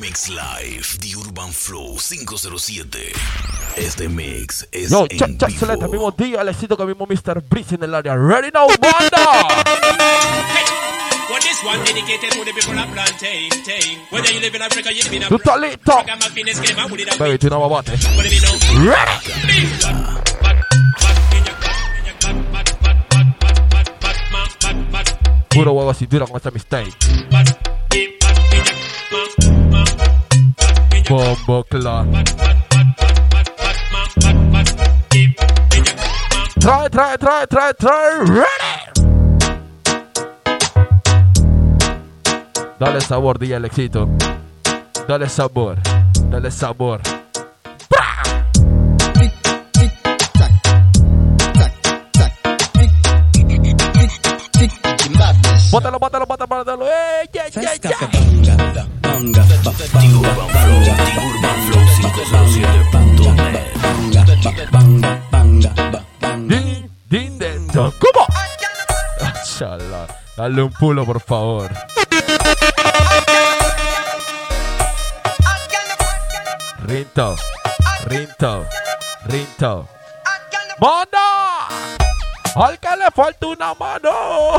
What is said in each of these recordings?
Mix Live The Urban Flow 507. Este mix es Yo, en vivo. excelente. Mismo día, le Lecito con mismo Mr. Breeze en el área. Ready now, banda. Well, this one dedicated to the people of plantain. Whether you live in Africa, you live in Africa. Tutalito. Baby, tú no me bates. Ready. Puro huevo cintura con esta mistake ma. Trae, trae, trae, trae, trae. Ready. Dale sabor, DJ Alexito. Dale sabor. Dale sabor. Bótalo, bótalo, bótalo, bótalo. ¡Eh, yeah, yeah, yeah! The Urban Flow, The Urban Flow 507.net. Din, din, den, don. ¿Cómo? Chala. Dale un pulo, por favor. Rinto. Rinto. Rinto. ¡Mano! ¡Al que le falta una mano!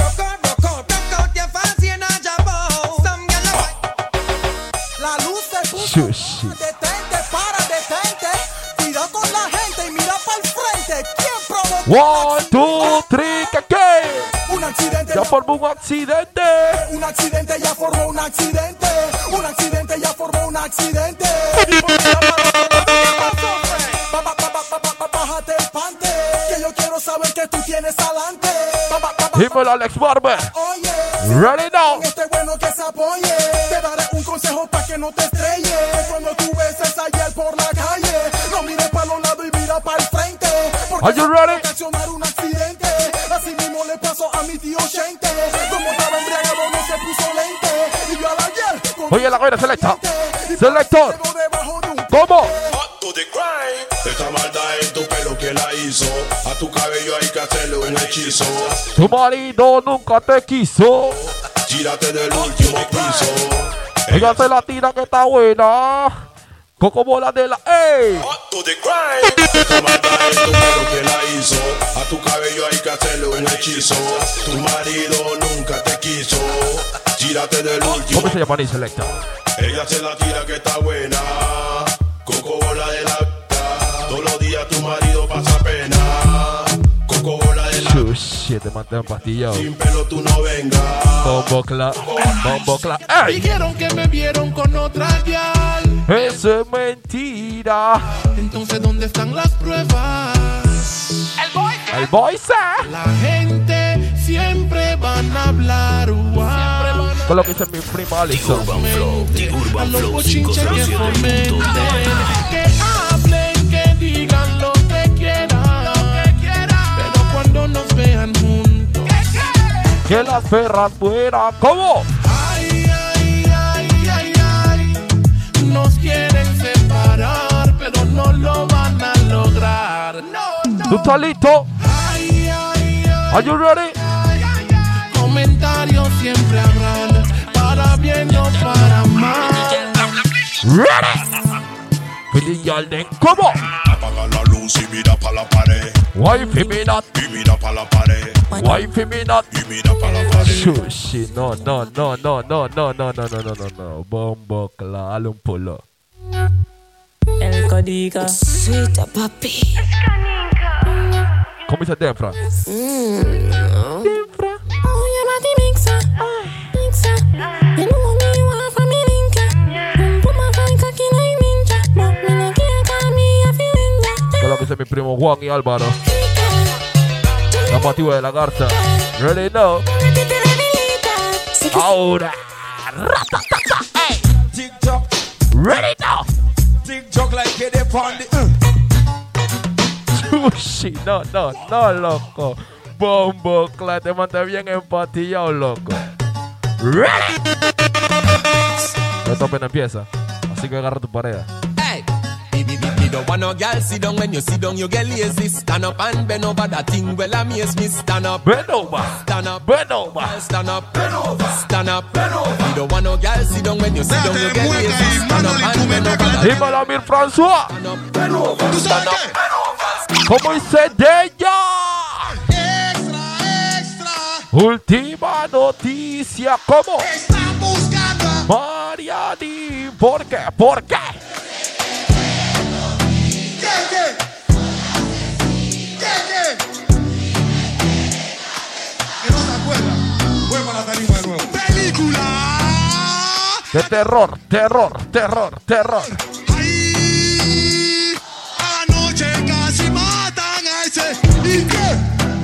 Shushi. detente, para, detente. Cuidado con la gente y mira para el frente. ¿Quién provocó? One, two, three, ¿qué qué? Un accidente, Ya formó un accidente. un accidente ya formó un accidente. Un accidente ya formó un accidente. Bájate el pante, que yo quiero saber que tú tienes adelante. Dímelo, Alex Barber. Oye, Ready now. No te estrelles. Cuando tú beses ayer por la calle, no mires para los lados y mira para el frente. Porque Are you ready? ocasionar un accidente. Así mismo le pasó a mi tío Shente. Como estaba embriagado no se puso lente. Y yo al ayer Oye, la selecta. y Selector. pegó debajo de un ¿Cómo? to the crime. Esta maldad en tu pelo que la hizo. A tu cabello hay que hacerle un hechizo. Tu marido nunca te quiso. Gírate del último piso. Ella se la tira que está buena. Coco bola de la. ¡Ey! Que la hizo. A tu cabello hay que hacerle un hechizo. Tu marido nunca te quiso. Gírate del último ¿Cómo se llama selecta? Ella se la tira que está buena. te mantengan pastillado. Sin pelo tú no vengas. Bombo cla, Dijeron que me vieron con otra gal. Eso es mentira. Entonces, ¿dónde están las pruebas? El boy. El boy, La gente siempre van a hablar. Con lo que dice mi prima Alison. Urban Flow, Urban Flow, Que las perras fueran. ¿Cómo? Ay, ay, ay, ay, ay. Nos quieren separar, pero no lo van a lograr. No, ¿Tú no. estás listo? Ay, ay, ay, Are you ready? ay, ay, ay. Comentarios siempre habrán, para bien o para mal. Ready. Y'all then. ¿Cómo? Apaga la luz y mira pa' la pared. Wifey me not. Y mira pa' la pared. Wifey me not. Y mira pa' la pared. Shushi, no, no, no, no, no, no, no, no, no, no, no, no. Bombo clap. Dale un pulo. El código. Sweet papi. ¿Cómo dice Denfra? Denfra. Oye, mati mixa. Mixa. You know me want from me linka. Boom, boom, my fine cocky like ninja. But me no care 'cause me a feeling ya. ¿Qué es lo que dice mi primo Juan y Álvaro? La motiva de la garza. Ready now. Ahora. Hey. Ready now. TikTok like the. Uh. Sushi. No, no, no, loco. Bombo, claro, te mantén bien empatillado, loco. Ready. Esto apenas empieza. Así que agarra tu pareja. Don't want no girl sit down when you sit down, you get lazy. Stand up and bend over that thing. Well, amaze me. Stand up, Bend over. stand up, Bend over. stand up, bend over, stand up, bend over. Me don't want no girl sit down when you sit down, you get lazy. Stand up and bend over that thing. Dímelo a Mir François. Stand up, bend over, stand up. ¿Cómo dice de ella? Extra, extra. Última noticia. ¿Cómo? Están buscando Mariani. ¿Por qué? ¿Por qué? Película. De terror, terror, terror, terror. Ahí. Anoche casi matan a ese. ¿Y qué?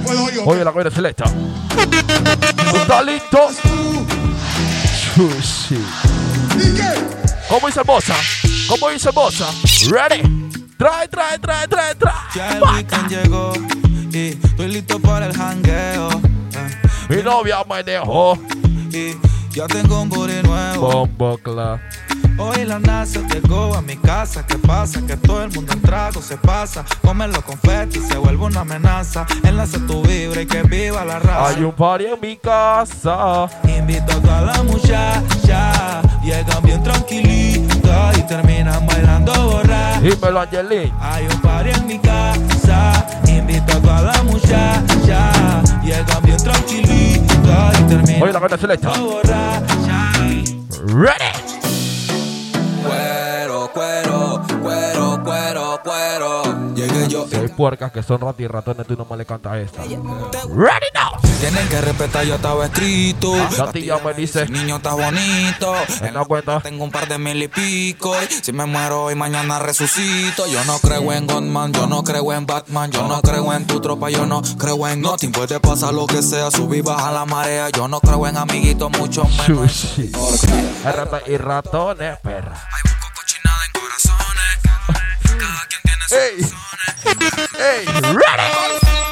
Puedo yo. Oye, la coña selecta. ¿Está listo? Sushi. ¿Y qué? ¿Cómo dice Bosa? ¿Cómo dice Bosa? Ready. Trae, trae, trae, trae, Ya el trae. weekend llegó y estoy listo para el jangueo. eh, Mi novia me dejó. Y ya tengo un booty nuevo. Bombo clap. Hoy la NASA llegó a mi casa. ¿Qué pasa? Que todo el mundo en trago se pasa. Comen los confetis se vuelve una amenaza. Enlace tu vibra y que viva la raza. Hay un party en mi casa. Invito a toda la muchacha. Llegan bien tranquilitas y terminan bailando borracha. Dímelo, Angelín. Hay un party en mi casa, invito a toda la muchacha. Llegan bien tranquilitas y terminan Oye, la coña selecta. borracha. Ready. Puercas que son ratas y ratones, tú nomás le cantas esta. Ready now. Tienen que respetar, yo estaba escrito. La tía me dice. Ese niño está bonito. En la cuenta. Tengo un par de mil y pico. y si me muero hoy, mañana resucito. Yo no creo en Godman, yo no creo en Batman. Yo no creo en tu tropa, yo no creo en nothing. Puede pasar lo que sea, subir, baja la marea. Yo no creo en amiguitos, mucho menos. Ratas y ratones, perra. Hay busco cochinada en corazones. Cada quien tiene sus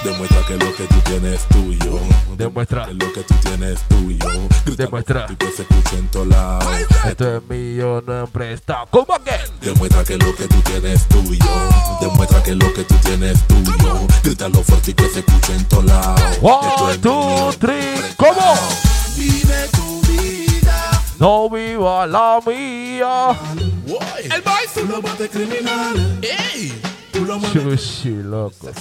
Demuestra que lo que tú tienes es tuyo. Demuestra. que lo que tú tienes es tuyo. Grita Demuestra. que se escuche en todos lados. Esto es mío, no he prestado. ¿Cómo que? Demuestra que lo que tú tienes es tuyo. Demuestra que lo que tú tienes es tuyo. Grítalo fuerte y que se escuche en todos lados. Esto One, es two, mío. three. ¿Cómo? Vive tu vida. No viva la mía. El boy tú lo mates criminal. Ey. Sushi, loco.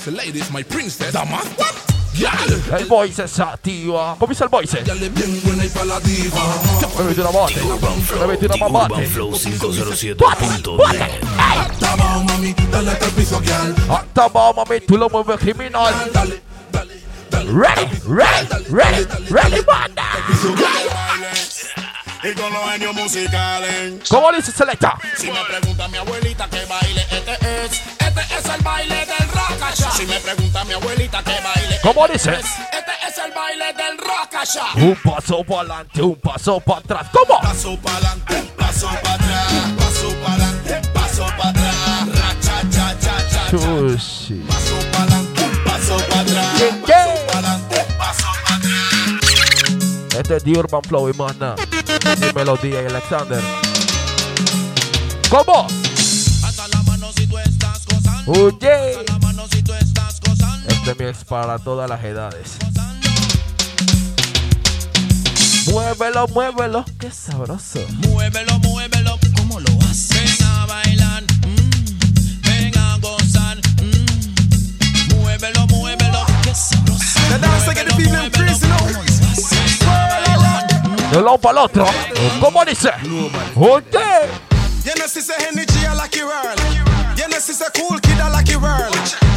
My princess. What? Girl. El boy se sativa. ¿Cómo dice el boy? Ya le bien buena y pa' la diva. Me metí una mate. Me metí una Urban mamate. Flow 507.net. Tama, mami, dale hasta el piso, girl. Hasta va, mami, tú lo mueves criminal. Dale, dale, dale. Ready, ready, ready, ready, banda. Y con los genios musicales. ¿Cómo dice Selecta? Si me pregunta mi abuelita qué baile es, este Si me pregunta mi abuelita qué baile ¿Cómo dice? este es el baile del rockasha. Un paso para adelante, un paso para atrás. ¿Cómo? Paso para adelante, paso para atrás, paso para adelante, paso para atrás. Ra, cha, cha, cha, cha. Paso para adelante, paso para atrás, ¿Qué, paso para adelante, paso para atrás. Este es The Urban Flow y más nada. Dímelo, DJ Alexander. ¿Cómo? Hasta la mano si tú estás gozando. Oye. Para todas las edades. Muévelo, muévelo. Qué sabroso. Muévelo, muévelo, ¿cómo lo haces? Ven a bailar, mm, ven a gozar, mm. Muévelo, muévelo, qué sabroso. The dance the. De lado para el otro. ¿Cómo dice? Oye. You know, she say energy a lucky world. You know, she say cool kid a lucky world.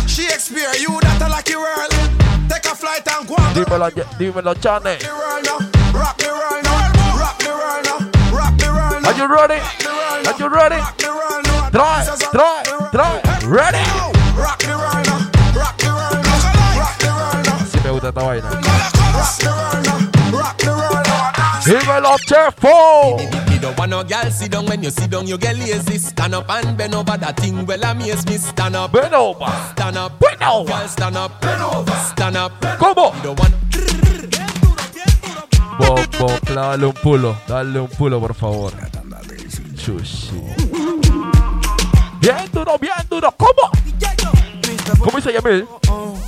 She experience you that a lucky world. Take a flight and go on Dímelo, dímelo, Chane. now. Rock the world now. Rock the world now. Rock the world now. Are you ready? the world now. Are you ready? Rock the world now. Try, This is a- try, try. Ready? Rock the world now. Rock the world now. Rock the world now. Si me gusta esta vaina. Rock the world now. Rock the world now. Dímelo, chefo. Don't want no girl sit down when you sit down, you get lazy. Stand up and bend over that thing. Well, amaze me. Stand up, Bend over. stand up, Bend over. Girl, stand up, bend over, stand up. ¿Cómo? Me don't want. Bombo, dale un pulo. Dale un pulo, por favor. Chushi. Bien duro, bien duro. ¿Cómo? ¿Cómo dice Yamil?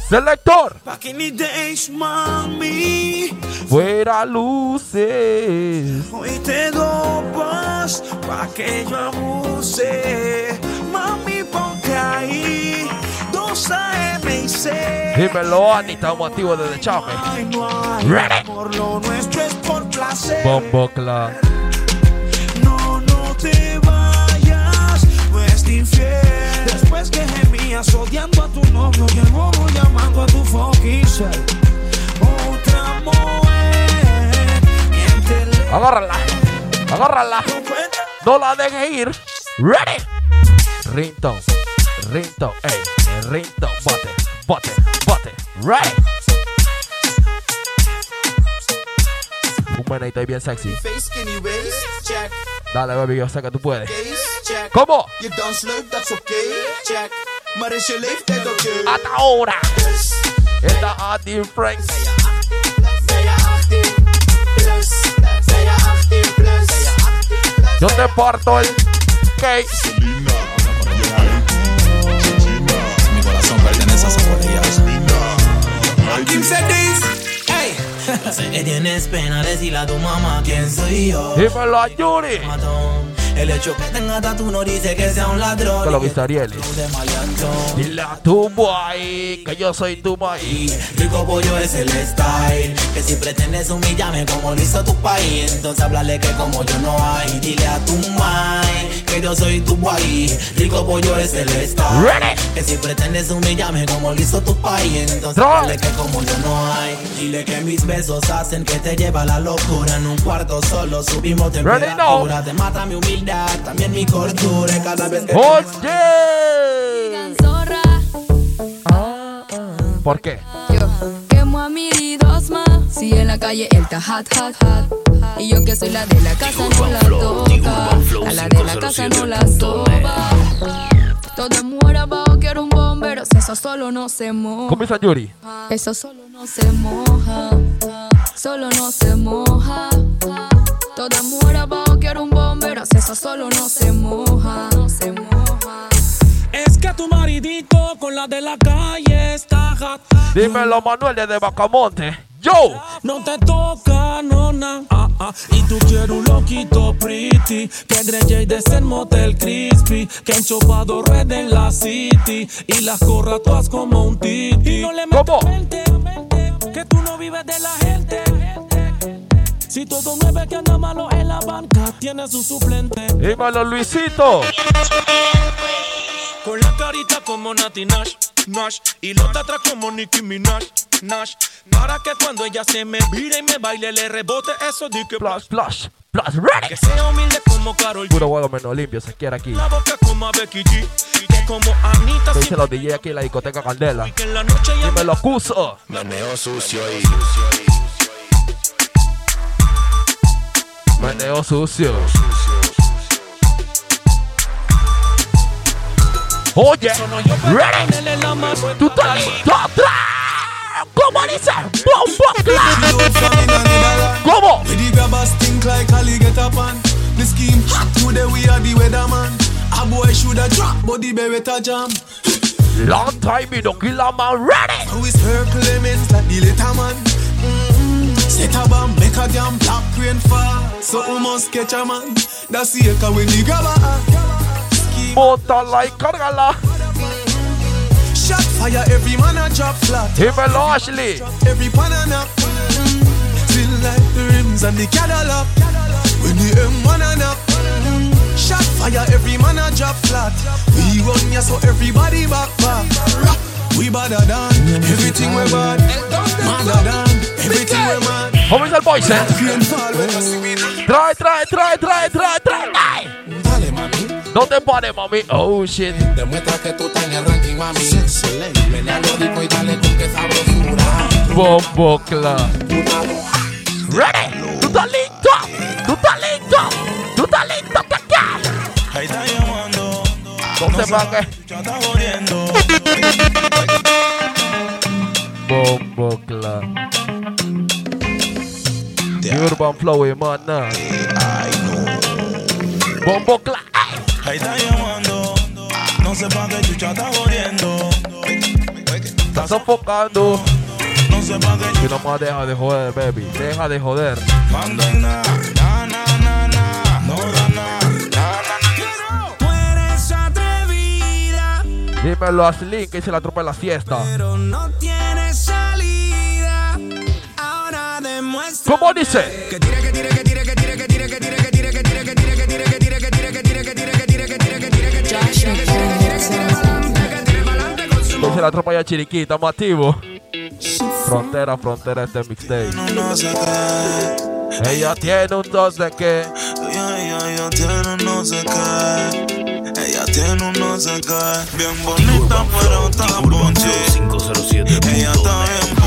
Selector. Back in the days, mami. Fuera luces. Hoy te dopas pa' que yo abuse. Mami, ponte ahí. Dos AM y C. Dímelo, Ani. Estamos activos desde Chame. No hay. Por lo nuestro es por placer. Bombo. No, no te vayas, no es infiel. Después que gemías odiando a tu novio y el bobo llamando a tu fucking self. Otra mujer, miéntele. Agárrala. Agárrala. No la dejes ir. Ready. Ringtone. Ringtone. Ey. Ringtone. Bote. Bote. Bote. Ready. Un menito ahí bien sexy. Dale, baby, yo sé que tú puedes. ¿Cómo? Dans leuk, dat is oké, check. Maar is je leeftijd oké? Hasta ahora. Esta Adi Franks. Ben je 18 plus? Ben je 18 plus? Yo te parto el cake. Mi corazón pertenece a esa polilla. Kim said this. Hey. Sé que tienes pena decirle a tu mamá quién soy yo. Dímelo a Yuri. Matón. El hecho que tenga tatu no dice que sea un ladrón. Que lo viste Ariel. De maleantón. Dile a tu boy que yo soy tu maíz. Rico pollo es el style Que si pretendes humillarme como lo hizo tu país Entonces háblale que como yo no hay Dile a tu mai que yo soy tu guay Rico pollo es el style Ready. Que si pretendes humillarme como lo hizo tu país Entonces háblale que como yo no hay Dile que mis besos hacen que te lleva la locura En un cuarto solo subimos Ready temperatura Te mata mi humildad, también mi cordura y Cada vez que Oye. Zorra, ¿Por qué? yo quemo a mi dos más. Si en la calle él está hot, hot, hot. Y yo que soy la de la casa no la toca. A la de la casa no la soba. Todo muere abajo, quiero un bombero. Si eso solo no se moja. ¿Cómo dice Yuri? Eso solo no se moja. Solo no se moja. Toda mujer abajo quiero un bombero. Si eso solo no se moja. No se moja. Es que tu maridito con la de la calle está hot. Dímelo, Manuel desde Bacamonte. Yo. No te toca, nona. Ah, ah. Y tú quieres un loquito pretty. Que Grey de ser motel crispy. Que enchopado red en la city. Y las corra todas como un titi. Y no le metas mente, mente, Que tú no vives de la gente. Si todo nueve que anda malo en la banca tiene su suplente. Dímelo, Luisito. Con la carita como Nati Nash, Nash Y los atrás como Nicki Minaj, Nash Para que cuando ella se me vire y me baile Le rebote eso de que Plus, plus, plus, ready Que sea humilde como Carol G Puro huevo menos limpio se quiere aquí. La boca como a Becky G Y que como Anita dice los DJ aquí en la discoteca Candela. que en la noche Dímelo, Cuso. Meneo sucio y Meneo sucio. Oye, ready. Dele la mano Tú estás listo. Tra- ¿Cómo dice? Bombo clap. ¿Cómo? The grabbers think like Ali get up on The scheme hot today we are the weatherman A boy shoulda drop but the beretta jam Long time me don't kill a man ready. So we circle like the little man mm-hmm. Set a bomb make a damn black rain fall So we must catch a man. That's the echo when the grabber Scheme Bótala y cárgala. Shot fire every man a drop flat. Dímelo, Ashley. Every pan and up mm, Feel like the rims and the Cadillac. When the M1 and up Shot fire every man a drop flat. We run ya so everybody back back. We badder than everything we bad. Madder than Homies al boys, eh. Trae, trae, trae, trae, trae, trae. Dale, mami. No te pares, mami. Oh, shit. Demuestra que tú estás en el ranking, mami. Menealo rico y dale con que sabrosura. Bombo Ready. Tú estás listo. Tú estás listo. Tú estás listo, cacá. Ahí está llamando. No te pagues. Bombo Clan. The Urban Flow y mana. Bombo Clan. Ahí está llamando. No sé pa' qué chucha está jodiendo. Está sofocando. No sé pa' qué Y no más deja de joder, baby. Deja de joder. mando en nada. Na, na, na, na. No da. Tú eres atrevida, Dímelo a Slim que hice la tropa en la siesta. pero no tienes ¿Cómo dice? que tira, que que que que que que que que que que que que que que que que la tropa ya chiriquita, estamos activos. Frontera, frontera, este mixtape. Ella tiene un dos de. Ella, tiene un qué. Ella tiene un no sé. Bien bonita, pero está. 507. Ella está bien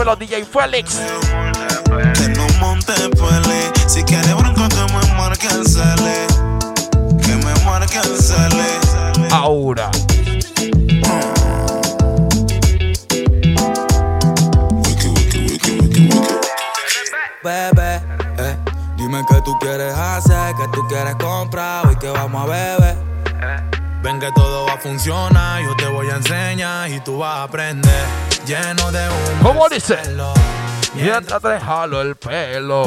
Dímelo, DJ Félix. que no monte pele. Si quiere bronca que me marque el cele. Que me marque el cele. Ahora. Bebé, eh, dime qué tú quieres hacer, qué tú quieres comprar, hoy que vamos a beber. Ven que todo va a funcionar, yo te voy a enseñar y tú vas a aprender. Lleno de humo. ¿Cómo dice? cielo, Mientras te jalo el pelo.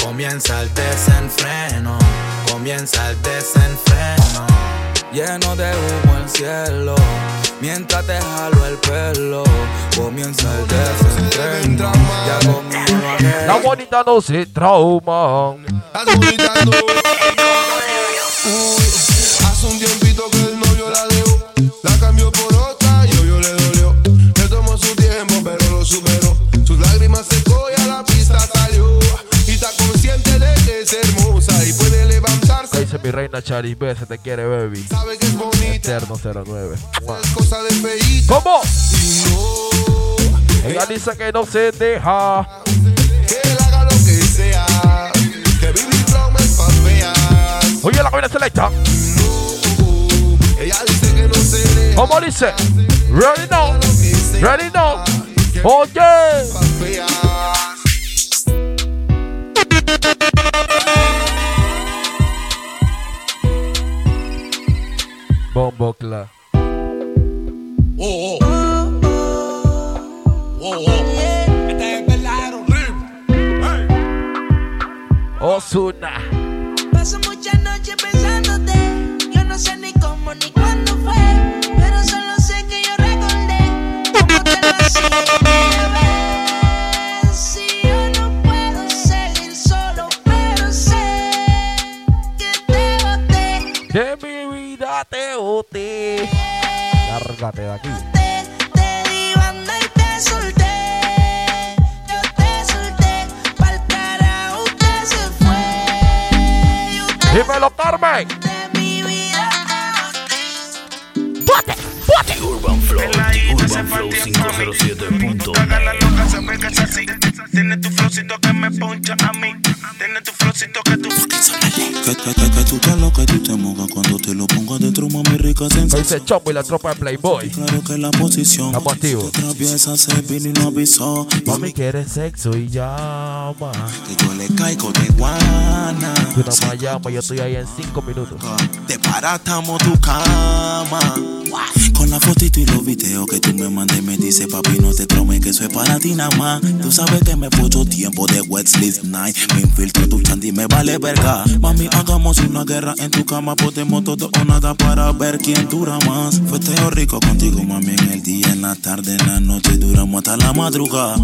Comienza el desenfreno, comienza el desenfreno. Lleno de humo el cielo, mientras te jalo el pelo. Comienza el desenfreno. Ya conmigo La bonita no se trauma. Uy, es hermosa y puede levantarse. ¿Qué dice mi reina Charis B? Se te quiere, baby. Sabe que es bonita, Eterno 09. Mua. es cosa de feíto. ¿Cómo? No, Ella dice que no se deja. que él haga lo que sea. Que vivir flow es pa' feas. Oye, la cabina selecta. Ella dice que no se deja. ¿Cómo dice? Ready now. Ready now. Oye. Oh, oh. Oh, oh. Este es verdadero ritmo. Osuna. Paso muchas noches pensándote. Yo no sé ni cómo ni cuándo fue. Pero solo sé que yo recordé cómo te lo hacía, te boté. Lárgate de aquí. Te, te di banda y te solté. Yo te solté. Pa'l carajo usted se fue. Usted Dímelo, Carmen. de mi vida. ¡Bote! ¡Bote! The Urban Flow, The Urban Flow 507.net. se ve que es así. Tiene tu flowcito que me poncha a mí. Tiene tu flowcito que tú. Que, tú te lo que tú te mojas cuando te lo rica ¿Qué sensación. dice Chopo y la tropa de Playboy? Claro que la posición Estamos activos. se vino y no avisó. Mami quiere sexo y llama. Que yo le caigo de guana. Tú nada más llama, yo estoy ahí en 5 minutos. Te paratamos tu cama. Con la fotito y los videos que tú me mandes, me dice papi, no te traumes que eso es para ti nada más. Tú sabes que me puso tiempo de sleep night. Me infiltro tu chandy, me vale verga. Mami, hagamos una guerra en tu cama. Podemos todo o nada para ver quién dura más. Fue teo rico contigo, mami, en el día, en la tarde, en la noche. Duramos hasta la madrugada.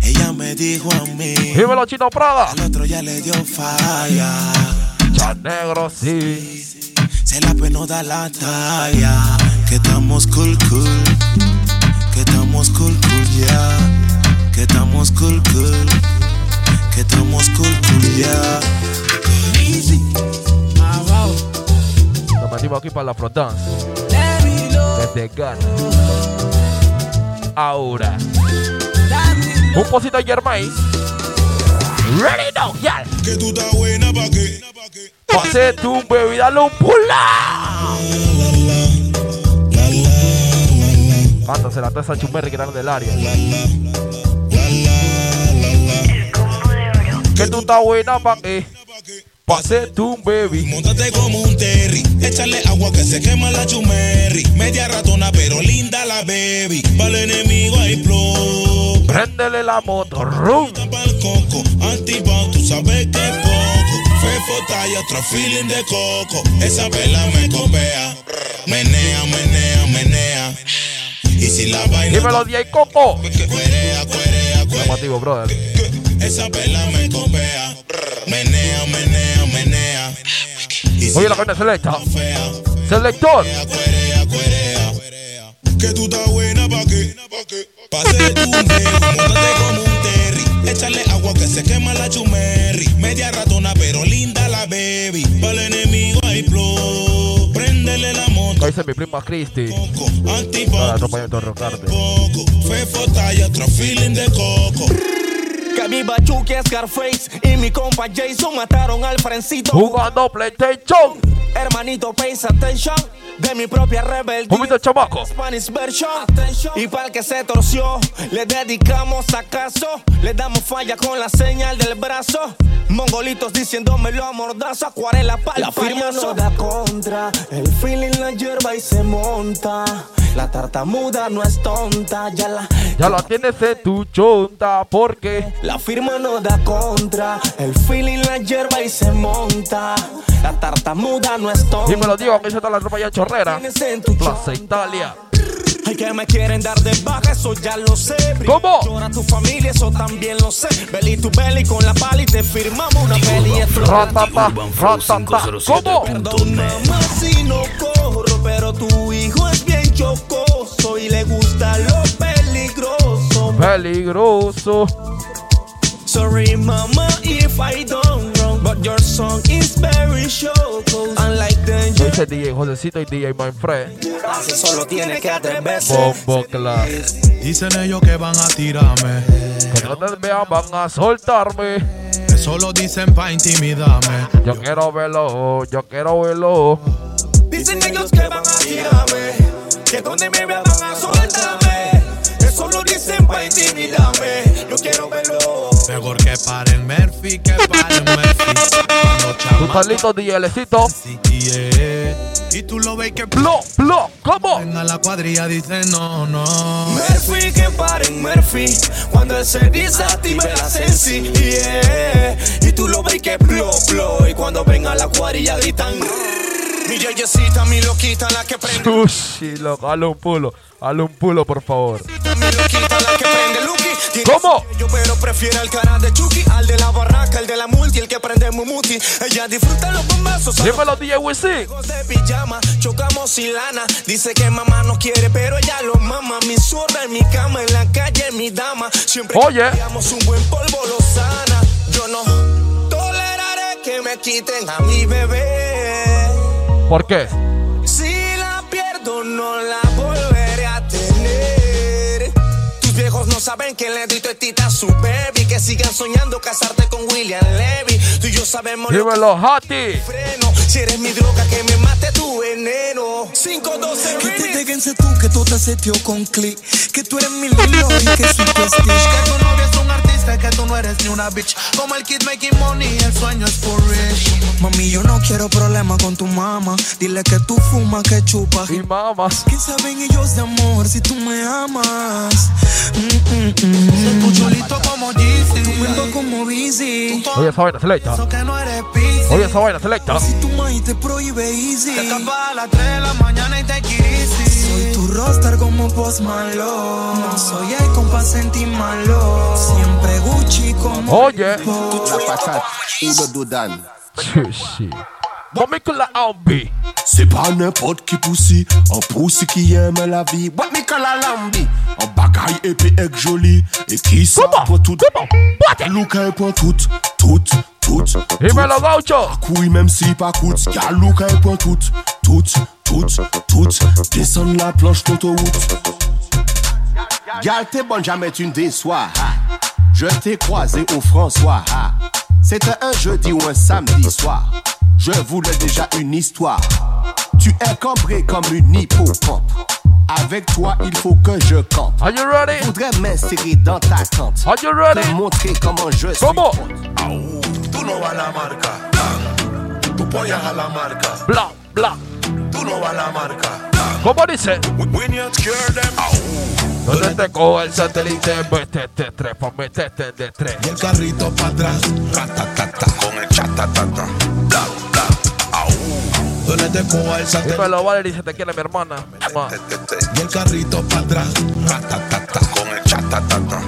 Ella me dijo a mí. Dímelo, Chino Prada. Al otro ya le dio falla. Ya negro, sí. Se la pena da la talla. Que estamos cool, cool. Que estamos cool, cool, ya. Que estamos cool, cool. Que estamos cool, cool, ya. Easy. Nos metimos aquí para la know. Desde Ghana. ahora. Un pocito de Germain. Ready now, ya. Que tú estás buena pa' qué. Pase tu baby, dale un pula. Cántasela a toda esa chumerri que están del área. Que tú estás buena pa' qué. Pase tu baby. Móntate como un terry. Échale agua que se quema la chumerri. Media ratona, pero linda la baby. Para el enemigo hay flow. Préndele la moto, rum. Pa'l coco. Antipao, tú sabes que es poco. Fefo talla, otro feeling de coco. Esa vela me copea. Menea, menea, menea. Y si la vaina. Dímelo, DJ Coco. Cuerea, cuerea, cuerea. Brother. Esa vela me copea. Menea, menea, menea. Oye, la carne selecta. Selector. Que tú estás buena pa' qué. Pase tu baby, móntate como un terry. Échale agua que se quema la chumerri. Media ratona, pero linda la baby. Para el enemigo hay flow. Préndele la moto. Ahí dice mi prima Christy. Antipao, Para acompañamiento de Rocarte. Fefo talla, otro feeling de coco. Que mi Bachuki Scarface y mi compa Jason mataron al Frencito. Jugando PlayStation. Hermanito, pay attention. De mi propia rebeldía. Jumito chamaco. Spanish version. Y para el que se torció, le dedicamos acaso. Le damos falla con la señal del brazo. Mongolitos diciéndomelo a mordazo. Acuarela para La firma no da contra, el feeling la hierba y se monta. La tartamuda no es tonta, ya la, Ya la tienes en tu chonta. Porque la firma no da contra, el feeling la hierba y se monta. La tartamuda no es tonta. Y me lo digo que se está la tropa ya chorrera. Plaza Italia. Ay, que me quieren dar de baja, eso ya lo sé. ¿Cómo? Llora tu familia, eso también lo sé. Belly tu belly con la pala y te firmamos una peli. Ratata, ratata. ¿Cómo? Mamá, si no corro, pero tu hijo es bien chocoso y le gusta lo peligroso. Peligroso. Sorry, mama, if I don't your song is very choco. Unlike the Dice DJ Josecito y DJ Manfred. Solo tiene que atreverse. Bombo. Dicen ellos que van a tirarme. Cuando te vean van a soltarme. Eso lo dicen pa' intimidarme. Yo quiero verlo, yo quiero verlo. Dicen ellos que van a tirarme, que donde me vean van a soltarme. Eso lo dicen pa' intimidarme. Yo quiero verlo. Mejor que paren Murphy, que paren Murphy. Cuando ¿Tú estás listo, DJ Lecito? Yeah. Y tú lo ves que Blo, blo, ¿cómo? Venga la cuadrilla dice no, no. Murphy, que paren Murphy. Cuando él se desactive la sensi. Yeah. Y tú lo ves que blow, blow. Y cuando venga la cuadrilla gritan. Mi yeyecita, mi loquita, la que prende. Sushi, loco, hazle un pulo. Hazle un pulo, por favor. ¿Cómo? sello, pero prefiere al cara de Chucky, al de la barraca, el de la multi, el que prende Mumuti. Ella disfruta los bombazos. Dímelo, DJ Wisin. de pijama, chocamos sin lana. Dice que mamá no quiere, pero ella lo mama. Mi zorra en mi cama, en la calle, mi dama. Siempre Oye. un buen polvo lo sana. Yo no toleraré que me quiten a mi bebé. ¿Por qué? Si la pierdo, no la volveré No saben que le doy tita a su baby. Que sigan soñando casarte con William Levy. Tú y yo sabemos lo que Dímelo, freno. Si eres mi droga, que me mate tu veneno. 512 Que te déjense tú, que todo te setió con click. Que tú eres mi lilo y que soy prestige. Que tu novia es un artista, que tú no eres ni una bitch. Como el kid making money, el sueño es for rich. Mami, yo no quiero problemas con tu mamá. Dile que tú fumas, que chupas. Y mama. ¿Quién saben ellos de amor si tú me amas? Mm, mm, mm. Tu chulito como Jeezy. Tu cuerpo como. Oye, esa vaina selecta. Oye, esa vaina selecta. Si tu maíz te prohíbe easy. Te escapas a las 3 de la mañana y te easy. Soy tu roster como Post Malone. No soy el compa malo. Siempre Gucci como Oye. La Udo Dudan. C'est pas n'importe qui poussi, un poussi qui aime la vie. What me call a lambi? Un bagaille épais et joli. Et qui ça pour tout? Un point tout, tout, tout. Dímelo, Gaucho. Oui, même si pas coûte. Y'a un point tout, tout, tout, tout. Descendre la planche d'autoroute. Gal, t'es bonne, jamais tu ne déçois. Je t'ai croisé au François. C'était un jeudi ou un samedi soir. Je voulais déjà une histoire. Tu es cambré comme une hippocampe. Avec toi, il faut que je campe. Are you ready? Voudrais m'insérer dans ta tente. Are you ready? Te montrer comment je suis. Comment? Tú no vas a la marca. Tú pollas a la marca. Bla, bla. Tú no vas a la marca. ¿Cómo dice? We need to cure them. Donde te cojo el satélite, métete tres, pa' meterte de tres. Y el carrito para atrás. Ratatata. Con el chatatata. Dímelo, Valerie, se te quiere mi hermana. Ma. Y el carrito para atrás. Con el chatatata.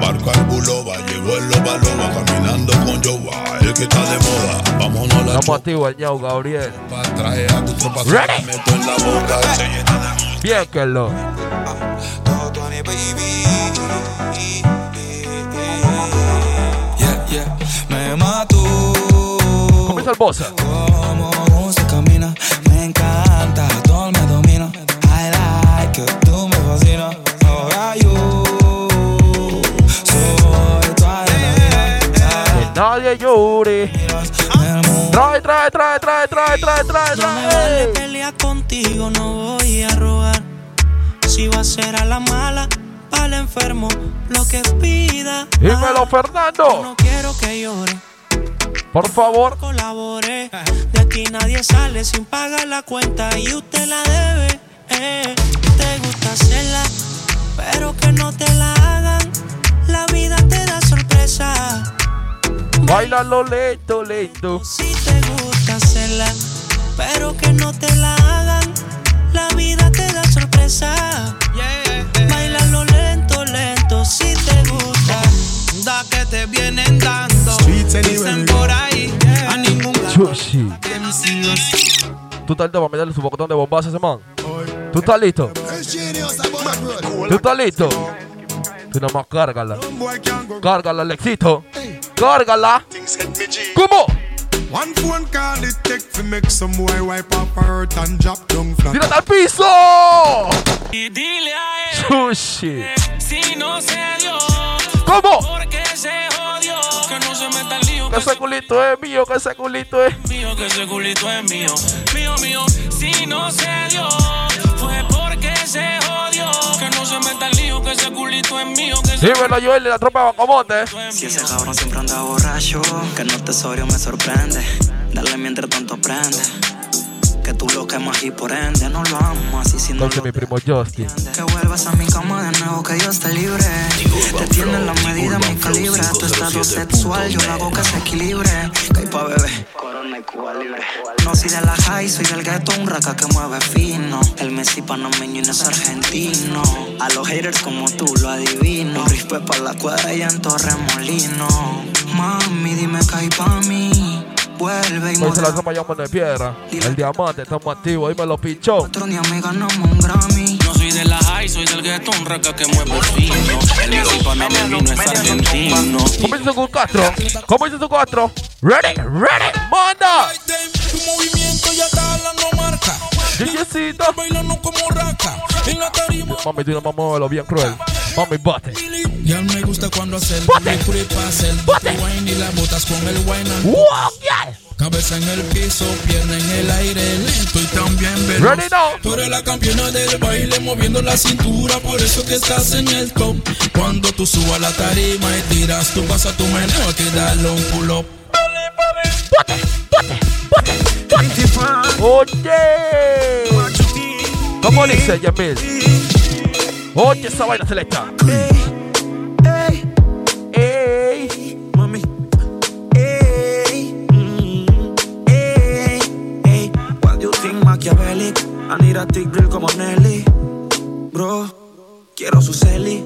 Marco Arbulova, llegó el loba loba caminando con Yoba, el que está de moda. Vámonos a la Estamos activos, el ñau, Gabriel. trae a tu tropa se Ready. meto en la boca, Bien que lo. Yeah, Bossa. Cómo se camina, me encanta, todo me domina. I like it, tú me fascinas. Ahora yo soy tu. Que nadie llore. Trae, trae, trae, trae, trae, trae, trae, No trae. pelear contigo, no voy a rogar. Si va a ser a la mala, para el enfermo, lo que pida. Dímelo, Ah, Fernando. No quiero que llore, Por favor. colabore. De aquí nadie sale sin pagar la cuenta y usted la debe. eh. Te gusta hacerla, pero que no te la hagan. La vida te da sorpresa. Bailalo lento, lento. Si te gusta hacerla, pero que no te la hagan. La vida te da sorpresa. Bailalo lento, lento, si te gusta. Da que te vienen dando. Dicen por ahí a ningún. ¿Tú estás listo para meterle su botón de bombazo a ese man? ¿Tú estás listo? ¿Tú estás listo? Tú nada más cárgala. Cárgala, Alexito. Cárgala. ¿Cómo? One phone call it take to make some boy wipe up her hurt and drop down flat. ¡Tírate al piso! Y dile a él Sushi. si no se dio. ¿Cómo? Porque se jodió. Que no se meta el lío. Que ese culito es mío, que ese culito es. mío, que ese culito es mío. Mío, mío. Si no se dio. Fue porque se jodió. Que no se meta el lío. Que ese culito es mío. Que ese Dímelo, Joel, de la tropa de. Si ese cabrón siempre anda borracho, que no te sobrio me sorprende. Dale mientras tanto prende. Que tú lo quemas y por ende no lo amas. Y si no Entonces mi primo Justin. que vuelvas a mi cama de nuevo, que Dios te libre. Te tiene la medida, mi calibre. Tu estado sexual, yo lo hago que se equilibre. Que pa' bebé. Corona y Cuba libre. No soy de la high, soy del gueto, un raca que mueve fino. El Messi panameño y no es argentino. A los haters como tú lo adivino. Rispe pa' la cuadra y en Torremolino. Mami, dime que hay pa' mí. Vuelve y Hoy se la de piedra. El diamante, estamos activos. Dímelo, pichón. Otro día me ganamos un Grammy. No soy de la high, soy del gueto, un raca que mueve fino. El no es argentino. Su cuatro. Ready, ready, manda. Tu movimiento ya está hablando marca. Yeyecito. Bailando como raca. En la tarima. Mami, tú no me mueves bien cruel. Mami, bate. Ya me gusta cuando hace el Bote. free pasa el bote wine y la botas con el wine Wow, yeah. Cabeza en el piso, pierna en el aire, lento y también veloz. Ready now. Tú eres la campeona del baile moviendo la cintura, por eso que estás en el top. Cuando tú subas la tarima y tiras, tú vas a tu meneo que darle un pull up. Oye. ¿Cómo dice Yamil? Oye, esa vaina selecta. Ey. Mami. Ey, mm, ey, ey. What do you think Machiavelli? I need a thick grill como Nelly. Bro, quiero su celi.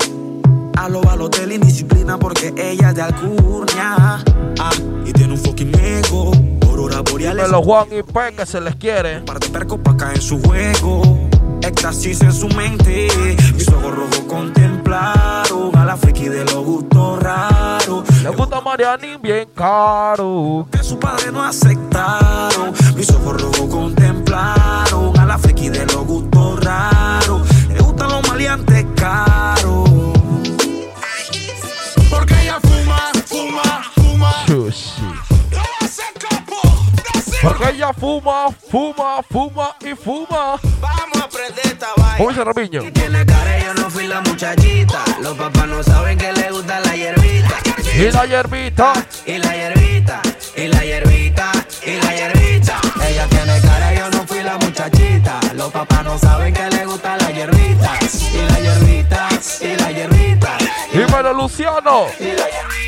A lo Balotelli, disciplina porque ella es de Alcurnia. Ah, y tiene un fucking ego. Aurora boreales. Dímelo, Juan y Pen, que se les quiere. Par de percos pa' caer en su juego éxtasis en su mente. Mis ojos rojos contemplaron a la friki de los gustos raros. Le gusta Mariani bien caro. Que su padre no aceptaron. Mis ojos rojos contemplaron a la friki de los gustos raros. Le gustan los maleantes caros. Porque ella fuma, fuma, fuma y fuma. Vamos a aprender esta vaina. ¿Cómo dice Rapiño? Tiene cara, yo no fui la muchachita. Los papás no saben que le gusta la hierbita. Y la hierbita. Y la hierbita, y la hierbita, y la hierbita. Ella tiene cara, yo no fui la muchachita. Los papás no saben que le gusta la hierbita. Y la hierbita, y la hierbita. Dímelo, Luciano.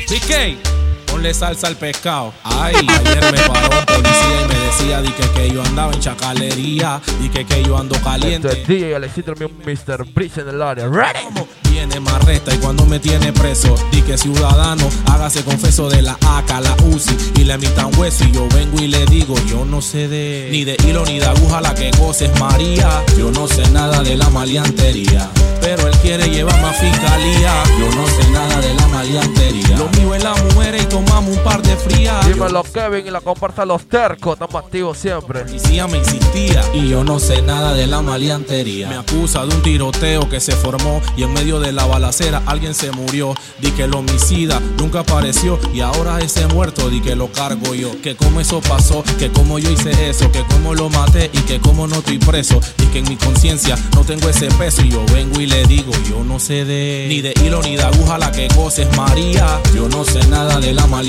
CK, ponle salsa al pescado. Ay, ayer me paró un policía y me decía di que, que yo andaba en chacalería y que, que yo ando caliente. Este es DJ Alexito, mi Mr. Breeze en el área. Ready. Tiene más resta y cuando me tiene preso, di que ciudadano, hágase confeso de la AK, la UCI y la mitad hueso. Y yo vengo y le digo, yo no sé de ni de hilo ni de aguja la que goces María. Yo no sé nada de la maleantería, pero él quiere llevar más fiscalía. Yo no sé nada de la maleantería. Lo mío es la mujer y tomamos un par de frías. Dímelo, Kevin, y la comparsa los tercos. Estamos activos siempre. policía me insistía y yo no sé nada de la maleantería. Me acusa de un tiroteo que se formó y en medio de la balacera alguien se murió. Di que el homicida nunca apareció y ahora ese muerto di que lo cargo yo. Que como eso pasó, que como yo hice eso, que como lo maté y que como no estoy preso y que en mi conciencia no tengo ese peso y yo vengo y le digo yo no sé de ni de hilo ni de aguja la que goces María. Yo no sé nada de la maleantería,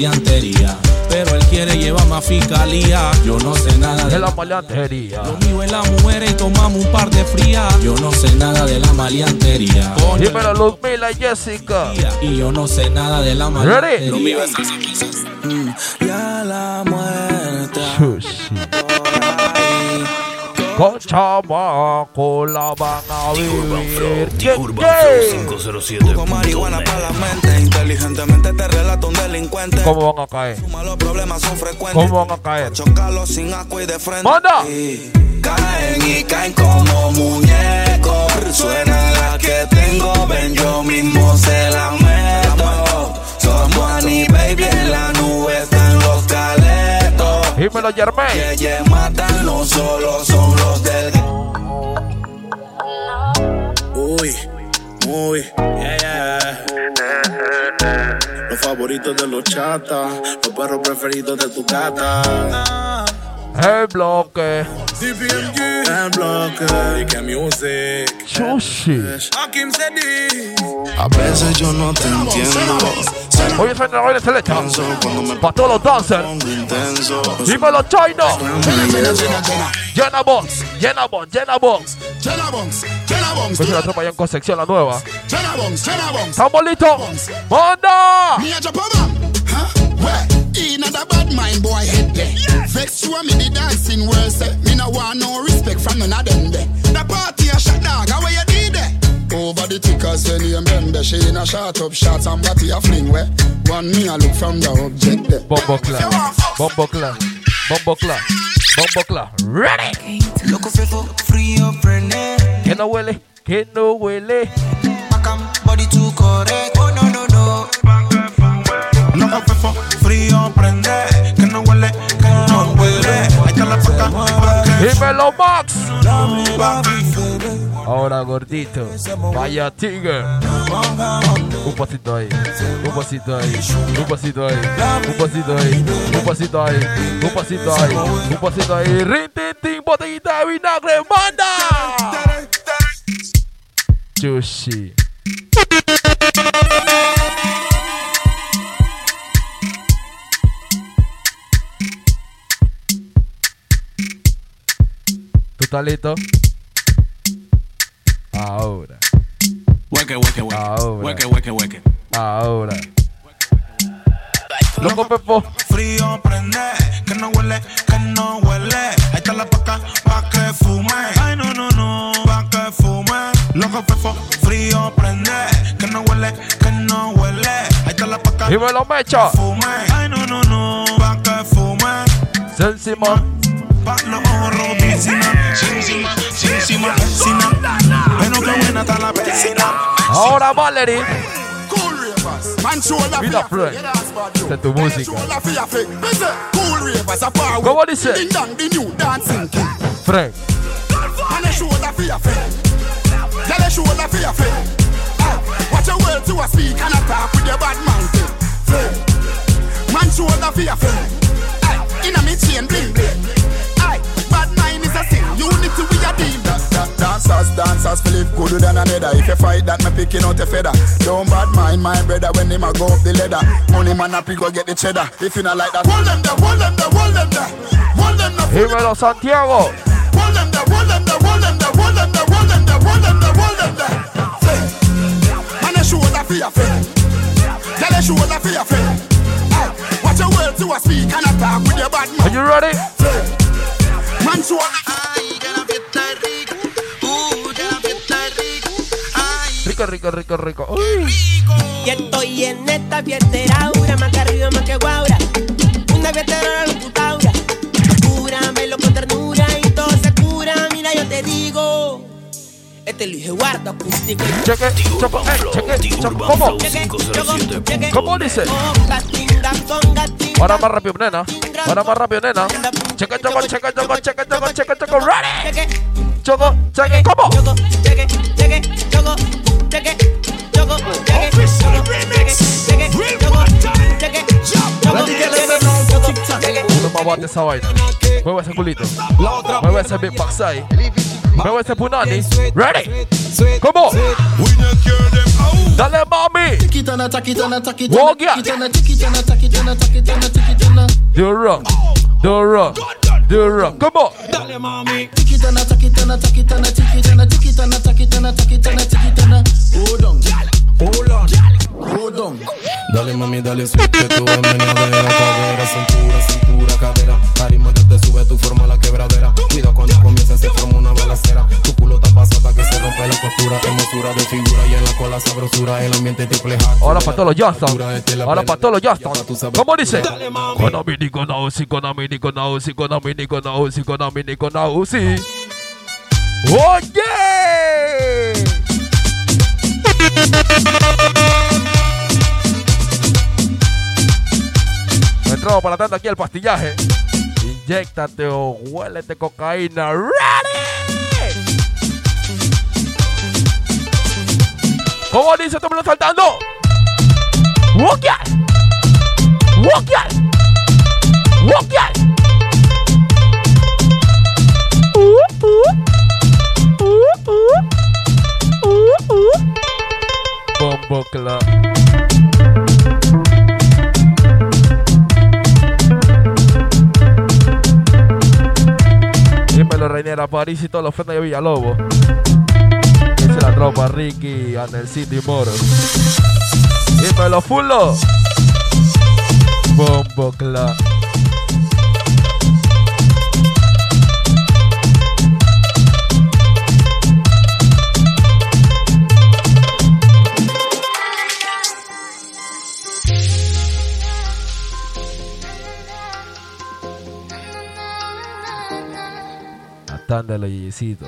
pero él quiere llevar más fiscalía. Yo no sé nada De la maleantería. lo mío es la mujer y tomamos un par de frías. Yo no sé nada de la maleantería. Coño, Dímelo, Luzmila y Jessica. y yo no sé nada de la Ready. maleantería. Lo mío Ya la muerte. Con chamaco la van a vivir. The ¿Qué, Urban qué? Flow 507. Con marihuana para la mente, inteligentemente te relata un delincuente. ¿Cómo van a caer? Los problemas son frecuentes. ¿Cómo van a caer? Chocarlos sin asco y de frente. ¡Manda! Y Caen y caen como muñecos. Suena la que tengo, ven yo mismo se la meto. Somos Annie Baby en la nube están los caletos. Dímelo, Germain. Que matan no solo son los muy, yeah, yeah. Los favoritos de los chatas, los perros preferidos de tu gata. El bloque. CPMG, el bloque, y que music. Chushi. Hakim. A veces yo no te entiendo. Hoy es el baile selecta. Para todos los dancers. Dímelo, China. Llena box, llena box, llena box. Jenna Bunks, Jenna Bunks, Pues la tropa ya en Concepción, la nueva. ¿Estamos listos? ¡Manda! Huh? Where? In a bad mind boy head there. Vex you and me the dancing world say. Me no want no respect from none of them there. The party a shot dog, how you did there? Over the tickers when you remember She in a shot up shots and body a fling where One me a look from the object there Bombo clap, bombo clap, bombo clap, bombo clap. Ready. Loco fefo, frío, prende. Eh? Que no huele, que no huele. Macam, body too correct. Oh no, no, no. Loco fefo, frío, prende. Que no huele, que no huele. Ahí está la paca, pa' que Dímelo, Max. Ahora, gordito. Vaya tigre. Un pasito ahí. Un pasito ahí. Un pasito ahí. Un pasito ahí. Un pasito ahí. Un pasito ahí. Un pasito ahí. Botellita de vinagre. ¡Manda! Chushi. ¿Tú estás listo? Ahora. Hueque, hueque, hueque. Ahora. Hueque, hueque, hueque. Ahora. Loco Pepo. Frío prende, que no huele, que no huele. Ahí está la paca, pa' que fume. Ay, no, no, no, pa' que fume. Loco fefo, frío prende, que no huele, que no huele. Ahí está la paca, Dímelo, Mecha. fume. Ay, no, no, no, pa' que fume. Sensima. Pa' los ojos encima, sin encima, vecina. Bueno, qué buena está la vecina. Ahora Valerie. Vida Floyd, esta es tu música. ¿Cómo dice? Frank. Ah, watch your words to a speak and attack with your bad mouth. Man shoulder fear. In a me chain bling bling. Good than another. If you fight that, me picking out a feather. Don't bad mind my brother when him a go up the ladder. Money man up, he go get the cheddar. If you not like that, hold them there, hold them there, hold them there. Hold them there. Dímelo, Santiago. Hold them there, hold them there, hold them there, hold them there, hold them there, hold them there, hold them there. Say, man, a shoulder for your friend. Tell shoulder for your friend. Aye, Watch your words to a speak and attack with your bad Are you ready? Man, shoulder. Rico, rico, rico, rico. Uy. Y estoy en esta fiestera, aura, más que arriba, más que guaura. Una fiestera locutaura. Cúramelo con ternura y todo se cura. Mira, yo te digo. Este Luis Eduardo acústico. Cheque, choco, eh, cheque, choco. ¿Cómo? ¿Cómo dice? Ahora más rápido, nena. Ahora más rápido, nena. Cheque, choco, cheque, choco, cheque, choco, cheque, choco. Ready. Choco, cheque, ¿cómo? Choco, cheque, cheque, choco, cheque, cheque, choco, cheque, choco, cheque. No me aguante esa vaina. Mueve ese culito. Mueve ese beatbox ahí. Mueve ese punani. Ready. ¿Cómo? Dale, mami. Walk ya. Do it wrong. Do it wrong the rock. Come on. Dale, mami. Tiki tana, tiki tana, tiki tana, tiki tana, tiki tana, tiki tana, tiki tana, tiki tana. Hold on. Hold on. Hold on. Dale, mami, dale, tu, para todos los Johnston. Ahora para todos los Johnston. ¿Cómo dice? Konami ni con Uzi, Konami ni con Uzi, Konami ni con Uzi, Konami ni con Uzi. ¡Oye! Entramos para tanda aquí al pastillaje. Inyéctate o huélete cocaína. ¡Ready! ¿Cómo dice? ¿Tú me lo saltando? Walker. Walker. Walker. Bumbo Club. Dímelo, Reinera, París y todos los frenos de Villalobos. Dice la tropa, Ricky, Anelcito y Moro. Dímelo, Fulo. Bombo tanda de los.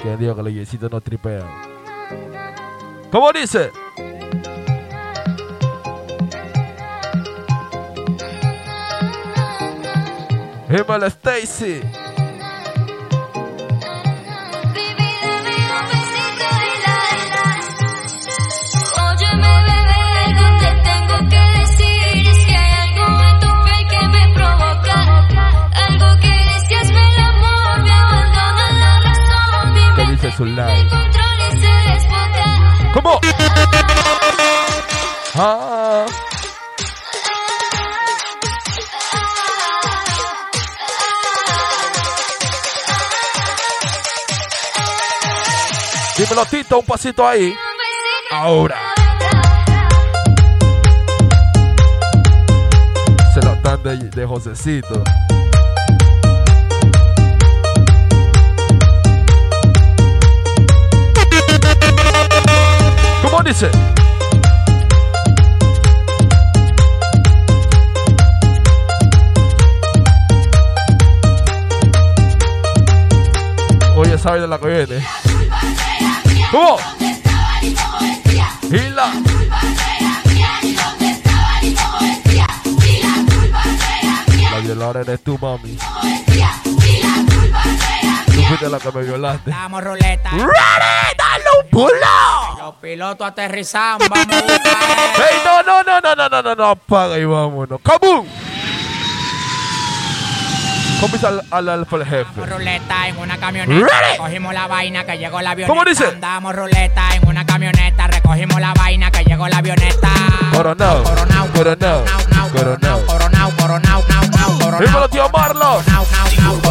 ¿Quién dijo que los yeyecitos no tripean? ¿Cómo dice? Hímala Stacy. Su live. ¿Cómo? Ah. Dímelo, Tito, un pasito ahí. Ahora. Se lo están de, de Josecito. Dice? Oye, sabe de la que viene. ¿Cómo? Gila. La violadora eres tú, mami. Tú fuiste la que me violaste. Damos ruleta. ¡Ready! ¡Dale un pulo! Los pilotos aterrizan, vamos. ¡Ey, no, no, no, no, no, no, no, no! Apaga y vámonos. ¡Kabum! ¿Cómo dice al, al, al, al jefe? Ruleta en una camioneta, recogimos la vaina que llegó la avioneta. ¿Cómo dice? Andamos ruleta en una camioneta, recogimos la vaina que llegó la avioneta. Coronao. Coronao. Coronao. Coronao. Coronao, coronao, nao, nao, coronao. Marlo. Coronao, coronao, coronao,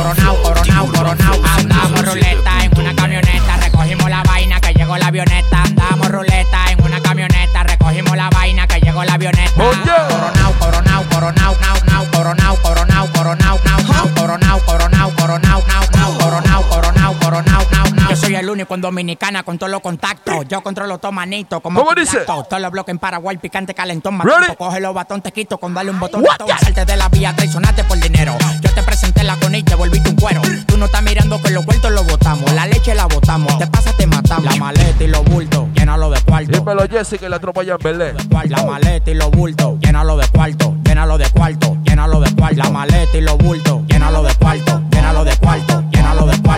soy el único en Dominicana con todos los contactos. Yo controlo todo manito como ¿Cómo dice? Todos los bloques en Paraguay, picante, calentón, Ready? matito. Coge los batón, te quito con darle un botón. Salte de la vía, traicionaste por dinero. Yo te presenté la con y te volviste un cuero. Tú no estás mirando que los vueltos los botamos. La leche la botamos. Te pasa, te matamos. La maleta y los bultos, llénalo de cuarto. Dímelo, Jessica, y la tropa allá en Belén. La maleta y los bultos, llénalo de cuarto, llénalo de cuarto, llénalo de cuarto. La maleta y los bultos, llénalo de cuarto, llénalo de cuarto, llénalo de cuarto.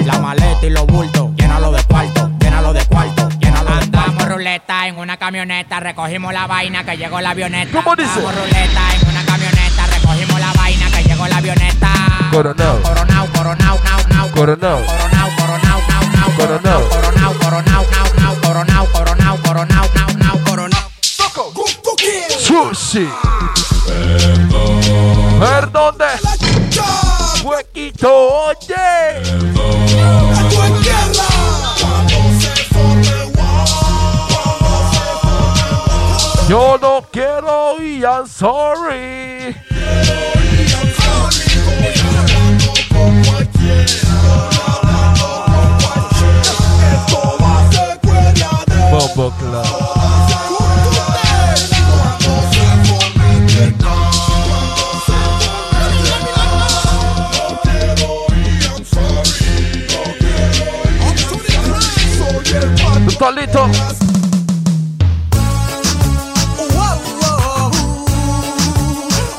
La maleta y los bultos, llénalo de cuarto, llénalo de cuarto, llénalo de cuarto. Andamos ruleta en una camioneta, recogimos la vaina que llegó la avioneta. ¿Cómo dice? Andamos ruleta en una camioneta, recogimos la vaina que llegó la avioneta. Coronao. Coronao, coronao, nao, nao. Coronao. Coronao, coronao, nao, nao. Coronao. Coronao, coronao, nao, nao. Coronao, coronao, coronao, nao, nao. Coronao. Sushi. Perdón de. Huequito, oye. Yo no quiero y I'm sorry. Bombo Club.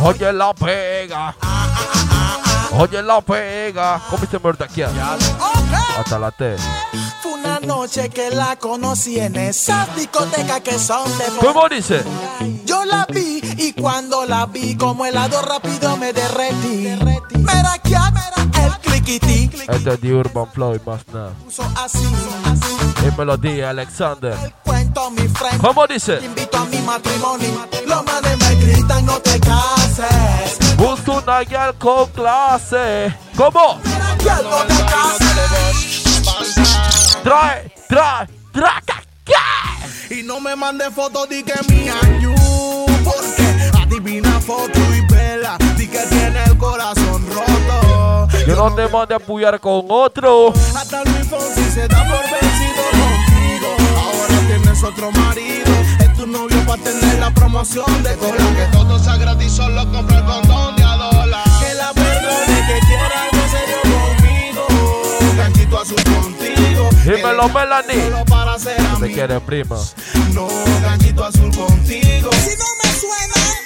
Oye la pega. Oye la pega. ¿Cómo se muerde aquí? Hasta la T. Fue una noche que la conocí en esas discotecas que son de ¿Cómo dice? Yo la vi cuando la vi como helado rápido me derretí. Mira que el cliquití Este es de Urban Flow y más nada. así. Es melodía, Alexander. Cuento mi friend. ¿Cómo dice? Invito a mi matrimonio. Los manes me gritan no te cases. Busco una girl con clase. ¿Cómo? Que no te cases. Trae, trae, trae. Y no me mande fotos di que mi año Adivina foto y vela Di que tiene el corazón roto Yo no te mande a apoyar con otro. Hasta Luis Fonsi se da por vencido contigo Ahora tienes otro marido Es tu novio para tener la promoción de cola Que todo sea gratis solo compra el condón de a dólar Que la perdone que quiera algo serio conmigo Ganchito azul contigo Dímelo, Melanie. Solo para te amigos quiere, prima. No, ganchito azul contigo. Si no me suena,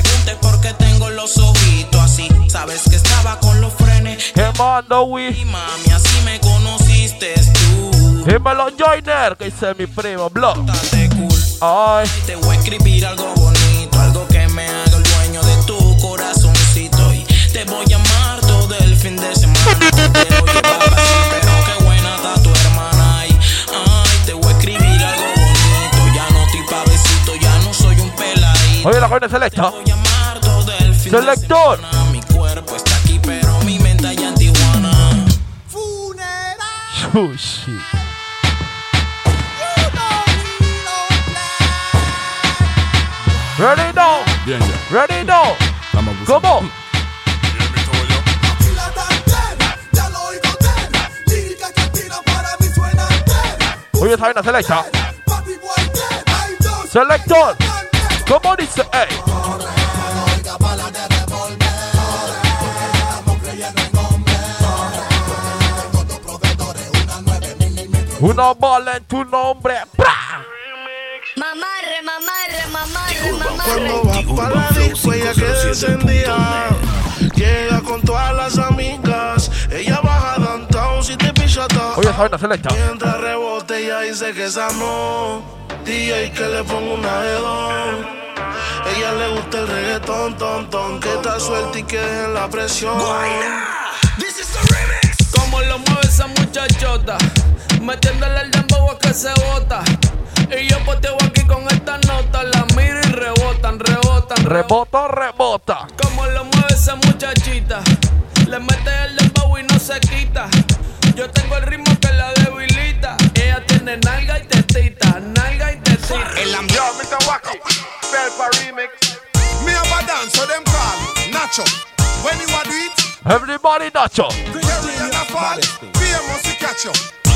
Y mami, así me conociste tú. Dímelo, Joiner, que dice mi primo, Block. Ay. Te voy a escribir algo bonito, algo que me haga el dueño de tu corazoncito. Y te voy a amar todo el fin de semana. Quiero llevarla así, pero qué buena está tu hermana. Ay, ay, te voy a escribir algo bonito. Ya no estoy pa' besito, ya no soy un peladito. Oye, la joven selecta. Voy a amar todo el fin Selector. Sushi. Ready now. Bien, ya. Ready now. Estamos abusando. ¿Cómo? Oye, esa vaina selecta. Selector. ¿Cómo dice? Ey. Una bala en tu nombre. ¡Pra! Mamarre, mamarre, mamarre, Cuando mamarre. va para la disco, ella queda encendida. Llega con todas las amigas. Ella baja downtown si te todo. Oye, selecta. Mientras rebote, ella dice que esa no. DJ que le ponga una de dos. Ella le gusta el reggaetón, ton, ton. Que está suelta y que dejen la presión. Como lo mueve esa muchachota, metiéndole el dembow a que se bota. Y yo poteo aquí con esta nota, la miro y rebotan, rebotan. Rebota, rebota. Como lo mueve esa muchachita, le mete el dembow y no se quita. Yo tengo el ritmo que la debilita. Ella tiene nalga y tetita, nalga y tetita. El Yo, Mr. Wacko, Belpa Remix. Me have a dance, so them call Nacho. When you a do it, Everybody Nacho. Jerry and a fall, famous to catch you.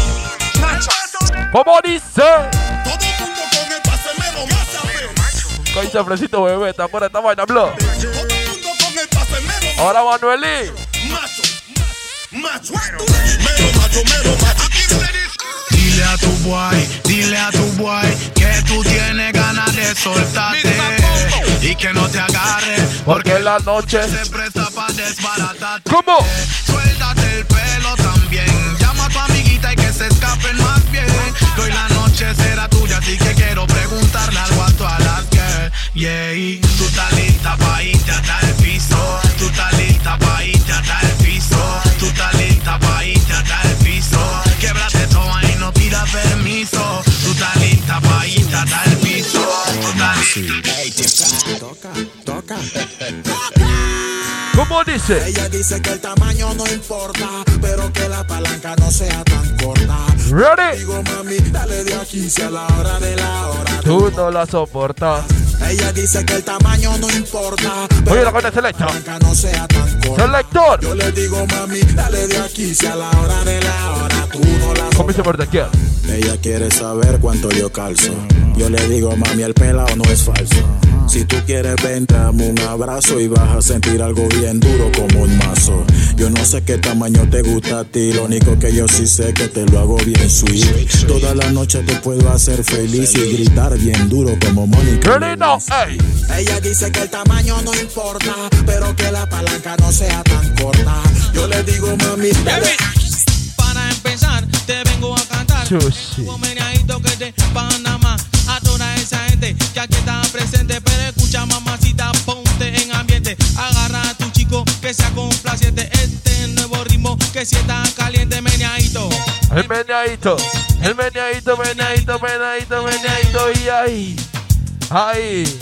¿Cómo dice? Todo el mundo con el pase mero, más a ver. ¿Qué dice Fresito bebé? ¿Te acuerdas de esta vaina, bro? Todo el mundo con el pase mero. Ahora Manuelí. Macho, macho, mero, macho, mero, macho. Dile a tu boy, dile a tu boy que tú tienes ganas de soltarte y que no te agarre Porque la noche se presta para desbaratarte. ¿Cómo? Suéltate el pelo también. Se escapen más bien. Que hoy la noche será tuya, así que quiero preguntarle algo a todas las girls. Yeah, tú estás lista pa' irte hasta el piso. Tú estás lista pa' irte hasta el piso. Tú estás lista pa' irte hasta el piso. Québrate toda y no pidas permiso. Tú estás lista pa' irte hasta el piso. Tú estás lista. Toca, toca. ¿Cómo dice? Ella dice que el tamaño no importa, pero que la palanca no sea tan corta. Ready? Digo, mami, dale de aquí si a la hora de la hora. Tú no la soportas. Ella dice que el tamaño no importa, Oye, la selecta. palanca no sea tan corta. Selector. Yo le digo, mami, dale de aquí si a la hora de la hora tú no la ¿Cómo dice por aquí? Ella quiere saber cuánto yo calzo. Yo le digo, mami, el pelado no es falso. Si tú quieres, ven, dame un abrazo y vas a sentir algo bien duro como un mazo. Yo no sé qué tamaño te gusta a ti, lo único que yo sí sé que te lo hago bien sweet. Toda la noche te puedo hacer feliz y gritar bien duro como Mónica. Ella dice que el tamaño no importa, pero que la palanca no sea tan corta. Yo le digo, mami. Para empezar, te vengo a cantar. Un que de Panamá. Que si está caliente, meneadito. El meneadito. El meneadito, meneadito, meneadito, meneadito. Y ahí. Ahí.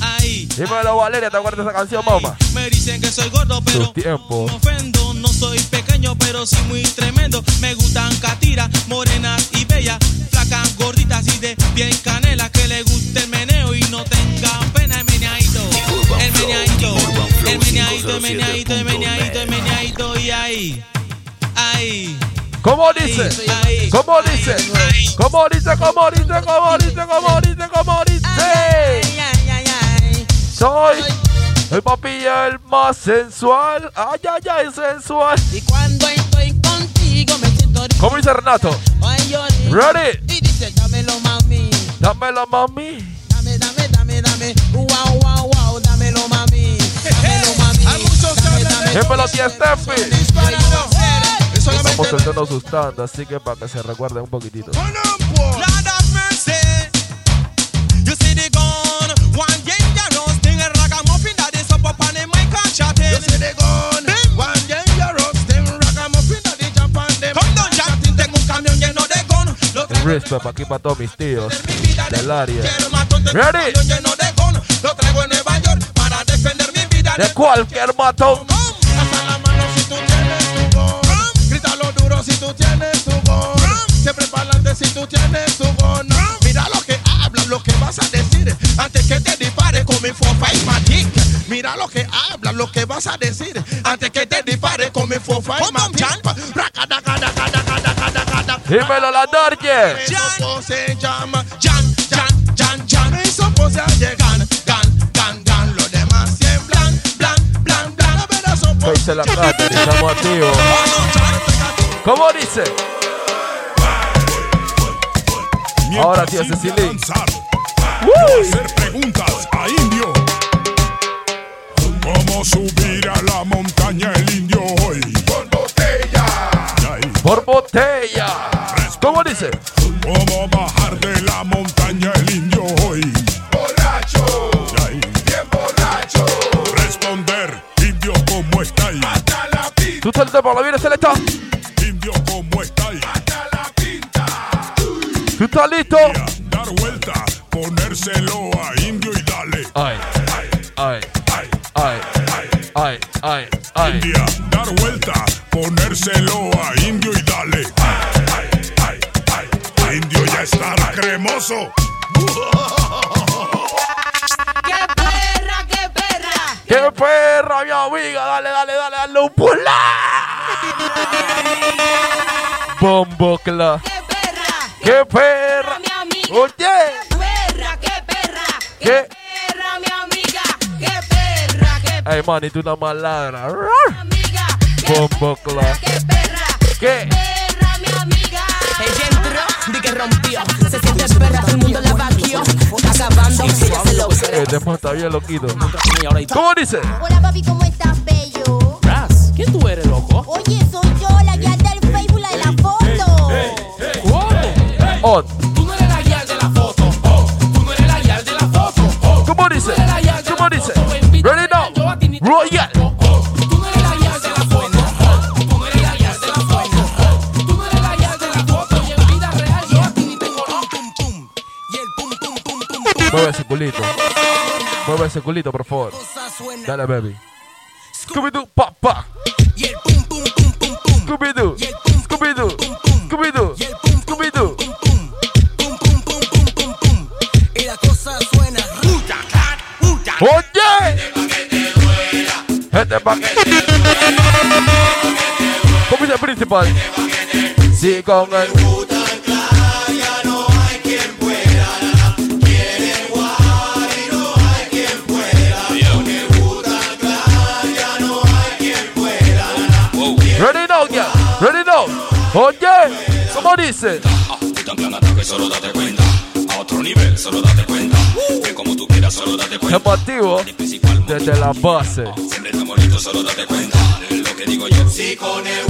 Ahí. Dímelo, Valeria, ¿te acuerdas de esa canción, mamá? Me dicen que soy gordo, pero tiempo. no ofendo. No soy pequeño, pero sí muy tremendo. Me gustan catiras, morenas y bellas. Flacas, gorditas y de bien canela. Que le guste el meneo y no tengan pena. El meneadito, el meneadito, el meneadito, el meneadito, el meneadito, el meneadito. Y ahí. ¿Cómo dice? ¿Cómo dice? ¿Cómo dice? ¿Cómo dice? ¿Cómo dice? ¿Cómo dice? ¿Cómo dice? Soy el papi el más sensual. Ay, ay, ay, sensual. Y cuando estoy contigo me siento ¿Cómo dice Renato? Ready? Y dice, dámelo, mami. Dámelo, mami. Dame, dame, dame, dame. Wow, wow, wow. Dámelo, mami. Dámelo, mami. Dame, dame. Dímelo, tía Steffi. Estamos soltando sus tandas, así que para que se recuerden un poquitito. Lord of mercy. You see the gun, one dangerous thing, a ragamuffin y matic. Mira lo que hablas, lo que vas a decir. Antes que te dispare con mi fofa y matic. Dímelo, la Dorje. Eso se llama Jan, Jan, Jan, Jan. Eso pose a llegar, gan, gan, gan. Lo demás tiemblan, blan, blan, blan. A ver, eso ¿Qué dice la Catherine? Estamos activos. ¿Cómo dice? Ahora, tío Cecily. hacer preguntas a indio. ¿Cómo subir a la montaña el indio hoy? Por botella. Por botella. ¿Cómo dice? ¿Cómo bajar de la montaña el indio hoy? Borracho. Bien borracho. Responder, indio, ¿cómo estáis? Hasta la pinta. ¿Tú estás para la vida selecta? Indio, ¿cómo estáis? Hasta la pinta. ¿Tú estás listo? Dar vuelta, ponérselo a indio y dale. Ay, ay, ay, ay, ay, ay. India, dar vuelta, ponérselo a indio y dale. Indio ya está cremoso. ¡Qué perra, qué perra! ¡Qué perra, mi amiga! Dale, dale, dale, dale un pula. Bombo cla. ¡Qué perra! ¡Qué perra! mi amiga! Oye. ¡Qué perra, qué perra! ¡Qué, ¿Qué? perra, Ay, man, y tú una maladra. amiga! Bombo cla. ¿Qué? perra, mi amiga! Ella entró, di que rompió. Se siente perra, todo el mundo la vaquió. Acabando, ella se lo El tema está bien loquito. ¿Cómo dice? Hola papi, ¿cómo estás, bello? Ras, ¿quién tú eres, loco? Oye, soy yo, la guía del Facebook, la de la foto. ¿Cómo? On. Tú no eres la guía de la foto. Oh, tú no eres la guía de la foto. Oh, ¿Cómo dice? ¿Cómo dice? Royal. De la foto. Oh, tú no eres la guía de la foto. Y pum, pum, pum. El pum, pum, pum, pum, pum. Mueve ese culito. Mueve ese culito, por favor. Dale, baby. Scooby-Doo, pa, pa. Scooby-Doo. Scooby-Doo. Scooby-Doo. Scooby-Doo. Y la cosa suena. ¡Oye! Pa' que. ¿Cómo dice el principal? Sí, con el. Ready now, yeah. Ready now. Oye, ¿cómo dice? Solo date cuenta. A otro nivel, solo date cuenta. Que como tú quieras, solo date cuenta. Activos desde la base. Siempre estamos listos, solo date cuenta. Lo que digo yo. Si con el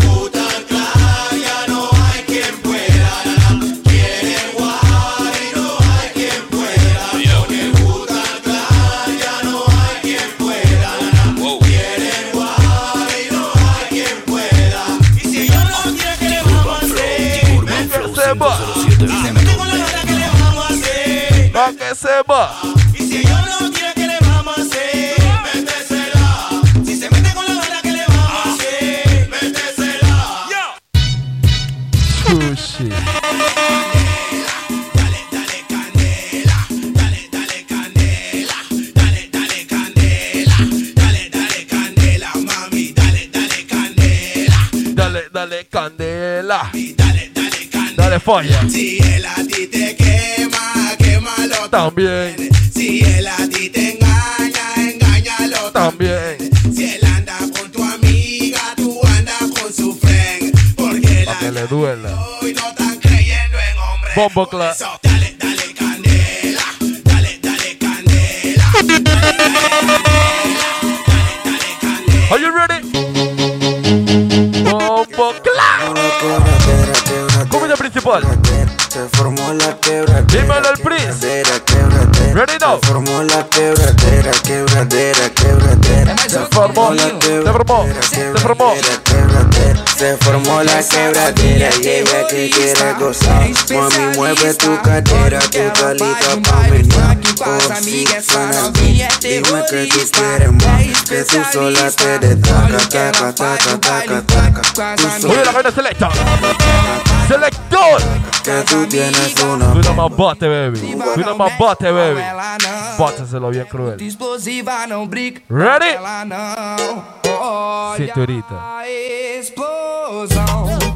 que se va. Y si ellos no quieren, ¿qué le vamos a hacer? Métesela. Si se mete con la gana, ¿qué le vamos a hacer? Métesela. Sushi. Dale, dale, candela. Dale, falla. Si él a ti te quema, quémalo También, Si él a ti te engaña, engáñalo también. Si él anda con tu amiga, tú andas con su friend. Porque Pa' que le duela. hoy no están creyendo en hombres. Bombo clap. Dale, dale candela, dale, dale candela. Are you ready? Ready now. Se formó la quebradera, quebradera, quebradera. Se formó, se formó, se formó. quebradera. Se formó la quebradera y ella que quiere gozar. Mami, mueve tu cadera, tu calita pa' menear. Oh, sí, suena bien. Dime que tú quieres más, que tú sola te destaca, taca, taca, taca, taca. Sola la vaina selecta. Selector. que tú tienes una Tú nada más bate, baby. Tú nada más bate, baby. Báteselo bien cruel. Explosiva não brinca Ready? ela não. Cinturita. explosão.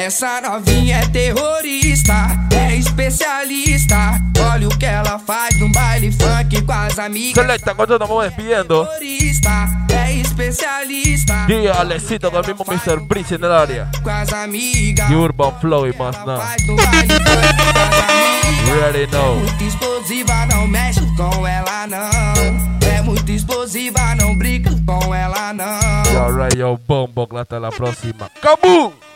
Essa novinha é terrorista, é especialista. Olha o que ela faz no baile funk com as amigas. Selecta, cuando nos vamos despidiendo. Terrorista, é especialista. Y Alecito el mismo Mr. Breeze en el área. Com as amigas. Y Urban Flow y más nada. Faz no baile funk com as amigas. You already know. Muito explosiva, não mexe com ela não. É muito explosiva, não brinca com ela não. Alright, yo, bombo, hasta la próxima. ¡Kabum!